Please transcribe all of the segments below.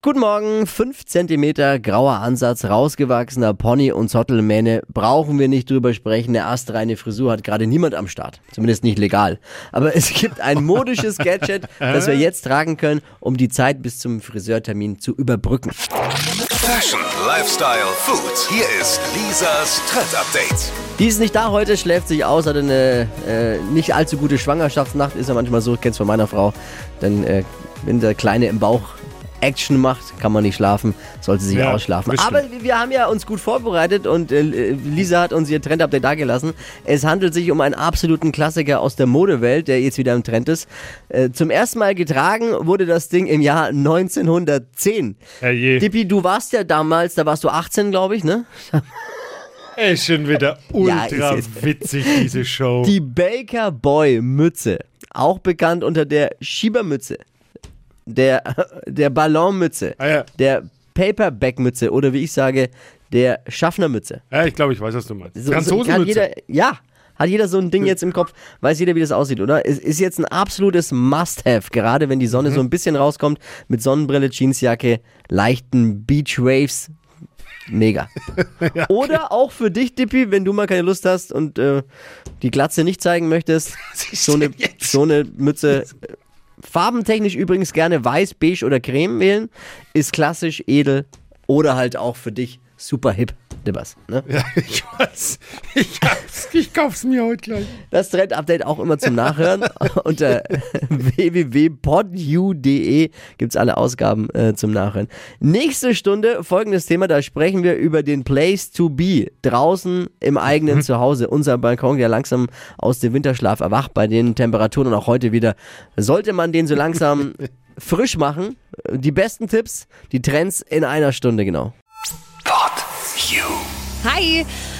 Guten Morgen, 5 cm grauer Ansatz, rausgewachsener Pony und Zottelmähne. Brauchen wir nicht drüber sprechen. Eine astreine Frisur hat gerade niemand am Start. Zumindest nicht legal. Aber es gibt ein modisches Gadget, das wir jetzt tragen können, um die Zeit bis zum Friseurtermin zu überbrücken. Fashion, Lifestyle, Food. Hier ist Lisas Trend Update. Die ist nicht da heute, schläft sich aus, hat eine äh, nicht allzu gute Schwangerschaftsnacht. Ist ja manchmal so, ich kenn's von meiner Frau. Dann, äh, wenn der Kleine im Bauch Action macht, kann man nicht schlafen, sollte sich Ja, ausschlafen. bestimmt. Aber wir haben ja uns gut vorbereitet und äh, Lisa hat uns ihr Trend-Update dagelassen. Es handelt sich um einen absoluten Klassiker aus der Modewelt, der jetzt wieder im Trend ist. Äh, zum ersten Mal getragen wurde das Ding im Jahr 1910. Herrje. Dippi, du warst ja damals, da warst du 18, glaube ich, ne? Ey, schon wieder Ja, ultra jetzt- witzig, diese Show. Die Baker Boy Mütze, auch bekannt unter der Schiebermütze, der, der Ballonmütze, Ah, ja. der Paperback-Mütze oder wie ich sage, der Schaffnermütze. ja, ich glaube, ich weiß, was du meinst. So- Franzosenmütze. hat jeder, ja, hat jeder so ein Ding jetzt im Kopf, weiß jeder, wie das aussieht, oder? Es ist jetzt ein absolutes Must-Have, gerade wenn die Sonne Mhm. so ein bisschen rauskommt, mit Sonnenbrille, Jeansjacke, leichten Beach-Waves. Mega. Oder auch für dich, Dippi, wenn du mal keine Lust hast und äh, die Glatze nicht zeigen möchtest, so eine, so eine Mütze. Farbentechnisch übrigens gerne weiß, beige oder creme wählen. Ist klassisch, edel oder halt auch für dich super hip, Dippers. Ne? Ja, ich weiß. Ich, hab's, ich kauf's mir heute gleich. Das Trend-Update auch immer zum Nachhören. Unter www.podu.de gibt's alle Ausgaben äh, zum Nachhören. Nächste Stunde folgendes Thema, da sprechen wir über den Place to be. Draußen im eigenen Zuhause. Unser Balkon, der langsam aus dem Winterschlaf erwacht bei den Temperaturen und auch heute wieder. Sollte man den so langsam frisch machen? Die besten Tipps, die Trends in einer Stunde genau. Hi.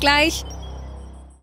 gleich.